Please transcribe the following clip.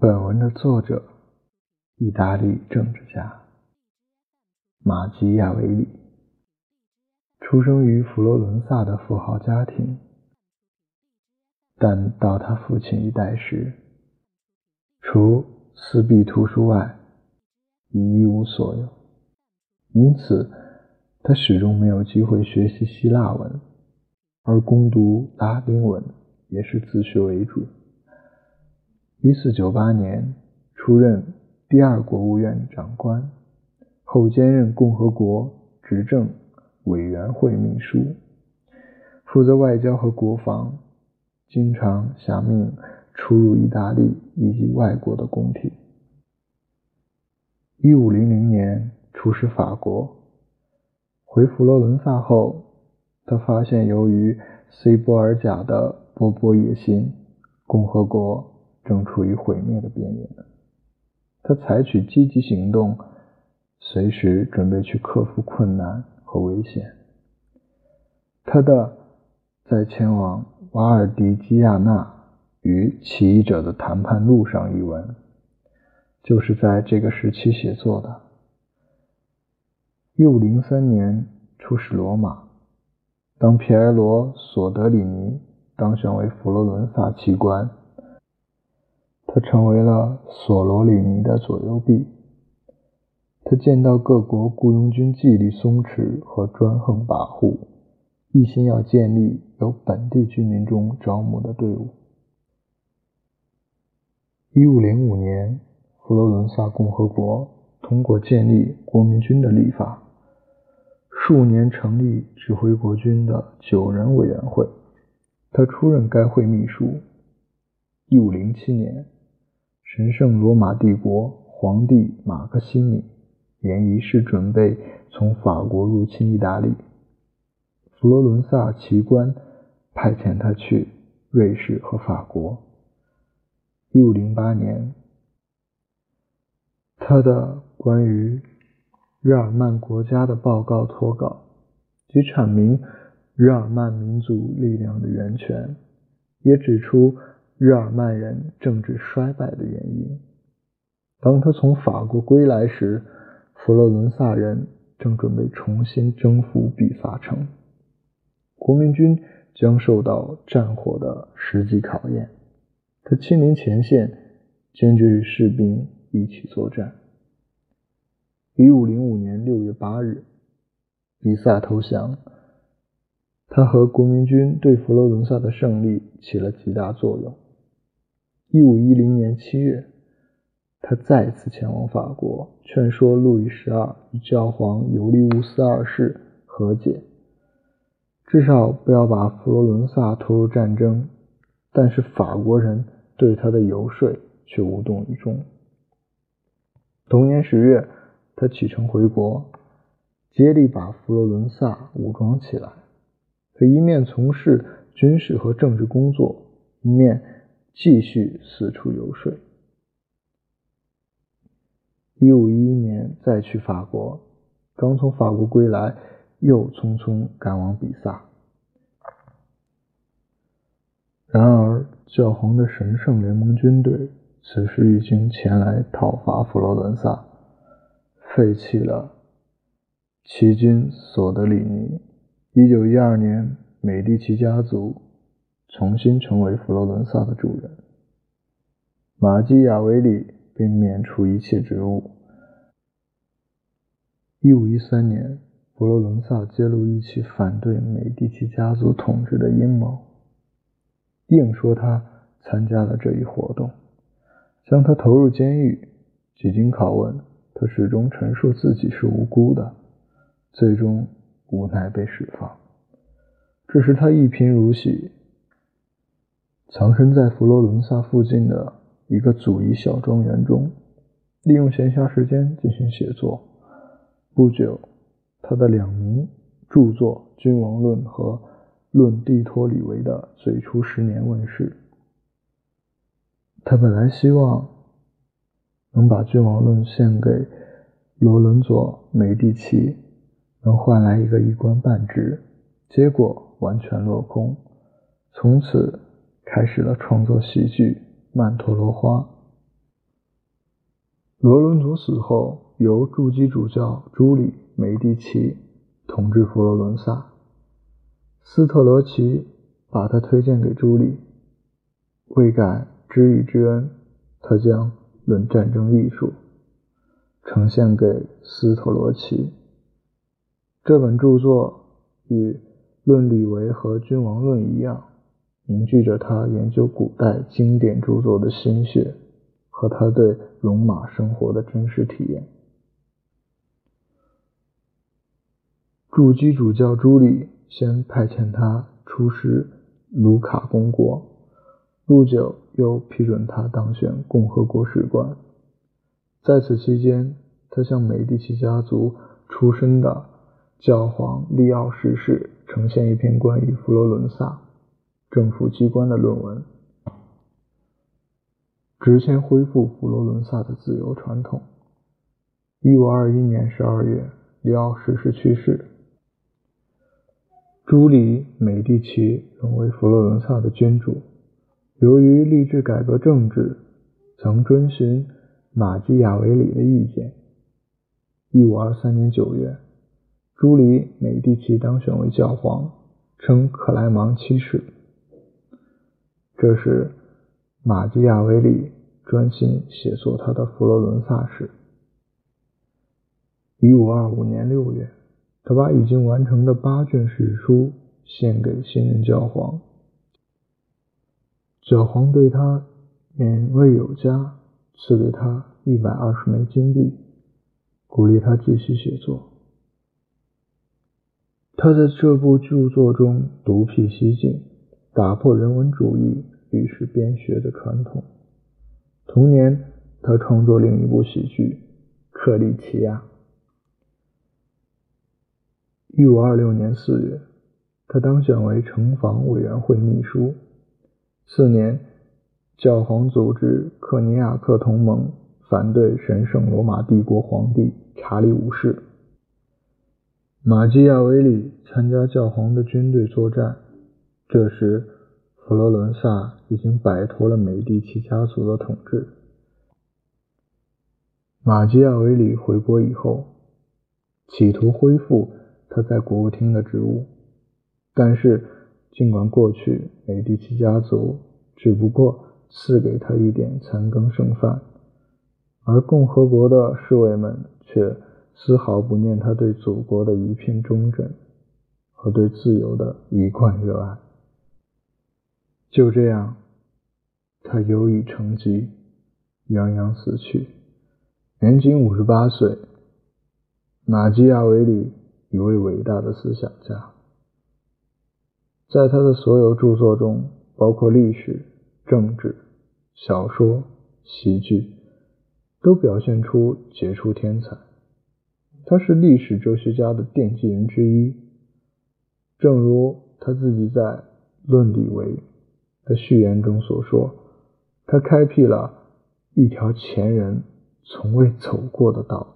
本文的作者，意大利政治家马基亚维里，出生于佛罗伦萨的富豪家庭，但到他父亲一代时，除私壁图书外，已一无所有。因此，他始终没有机会学习希腊文，而攻读拉丁文也是自学为主。一四九八年，出任第二国务院长官，后兼任共和国执政委员会秘书，负责外交和国防，经常下命出入意大利以及外国的宫廷。一五零零年出使法国，回佛罗伦萨后，他发现由于塞波尔贾的勃勃野心，共和国。正处于毁灭的边缘，他采取积极行动，随时准备去克服困难和危险。他的在前往瓦尔迪基亚纳与起义者的谈判路上一文，就是在这个时期写作的。一五零三年出使罗马，当皮埃罗·索德里尼当选为佛罗伦萨奇官。他成为了索罗里尼的左右臂。他见到各国雇佣军纪律松弛和专横跋扈，一心要建立由本地居民中招募的队伍。一五零五年，佛罗伦萨共和国通过建立国民军的立法，数年成立指挥国军的九人委员会。他出任该会秘书。一五零七年。神圣罗马帝国皇帝马克西米连一世准备从法国入侵意大利，佛罗伦萨奇官派遣他去瑞士和法国。一五零八年，他的关于日耳曼国家的报告脱稿，即阐明日耳曼民族力量的源泉，也指出。日耳曼人政治衰败的原因。当他从法国归来时，佛罗伦萨人正准备重新征服比萨城，国民军将受到战火的实际考验。他亲临前线，坚决与士兵一起作战。一五零五年六月八日，比萨投降。他和国民军对佛罗伦萨的胜利起了极大作用。一五一零年七月，他再次前往法国，劝说路易十二与教皇尤利乌斯二世和解，至少不要把佛罗伦萨拖入战争。但是法国人对他的游说却无动于衷。同年十月，他启程回国，竭力把佛罗伦萨武装起来。他一面从事军事和政治工作，一面。继续四处游说。一五一一年再去法国，刚从法国归来，又匆匆赶往比萨。然而，教皇的神圣联盟军队此时已经前来讨伐佛罗伦萨，废弃了骑军索德里尼。一九一二年，美第奇家族。重新成为佛罗伦萨的主人，马基雅维里被免除一切职务。一五一三年，佛罗伦萨揭露一起反对美第奇家族统治的阴谋，硬说他参加了这一活动，将他投入监狱。几经拷问，他始终陈述自己是无辜的，最终无奈被释放。这时他一贫如洗。藏身在佛罗伦萨附近的一个祖仪小庄园中，利用闲暇时间进行写作。不久，他的两名著作《君王论》和《论蒂托里维的最初十年》问世。他本来希望能把《君王论》献给罗伦佐·梅蒂奇，能换来一个一官半职，结果完全落空。从此。开始了创作喜剧《曼陀罗花》。罗伦佐死后，由筑基主教朱里·美第奇统治佛罗伦萨。斯特罗奇把他推荐给朱里，为感知遇之恩，他将《论战争艺术》呈现给斯特罗奇。这本著作与《论李维和君王论》一样，凝聚着他研究古代经典著作的心血。和他对戎马生活的真实体验。驻基主教朱里先派遣他出使卢卡公国，不久又批准他当选共和国使馆。在此期间，他向美第奇家族出身的教皇利奥十世呈现一篇关于佛罗伦萨政府机关的论文。直前恢复佛罗伦萨的自由传统。一五二一年十二月，里奥十世去世，朱里·美第奇成为佛罗伦萨的君主。由于立志改革政治，曾遵循马基雅维里的意见。一五二三年九月，朱里·美第奇当选为教皇，称克莱芒七世。这时。马基亚维利专心写作他的佛罗伦萨史。一五二五年六月，他把已经完成的八卷史书献给新任教皇。教皇对他勉为有加，赐给他一百二十枚金币，鼓励他继续写作。他在这部著作中独辟蹊径，打破人文主义。历史编学的传统。同年，他创作另一部喜剧《克里奇亚》。一五二六年四月，他当选为城防委员会秘书。次年，教皇组织克尼亚克同盟，反对神圣罗马帝国皇帝查理五世。马基亚维里参加教皇的军队作战。这时。佛罗伦萨已经摆脱了美第奇家族的统治。马基亚维里回国以后，企图恢复他在国务厅的职务，但是尽管过去美第奇家族只不过赐给他一点残羹剩饭，而共和国的侍卫们却丝毫不念他对祖国的一片忠贞和对自由的一贯热爱。就这样，他忧郁成疾，洋洋死去，年仅五十八岁。马基亚维里，一位伟大的思想家，在他的所有著作中，包括历史、政治、小说、喜剧，都表现出杰出天才。他是历史哲学家的奠基人之一，正如他自己在《论理为》。在序言中所说，他开辟了一条前人从未走过的道。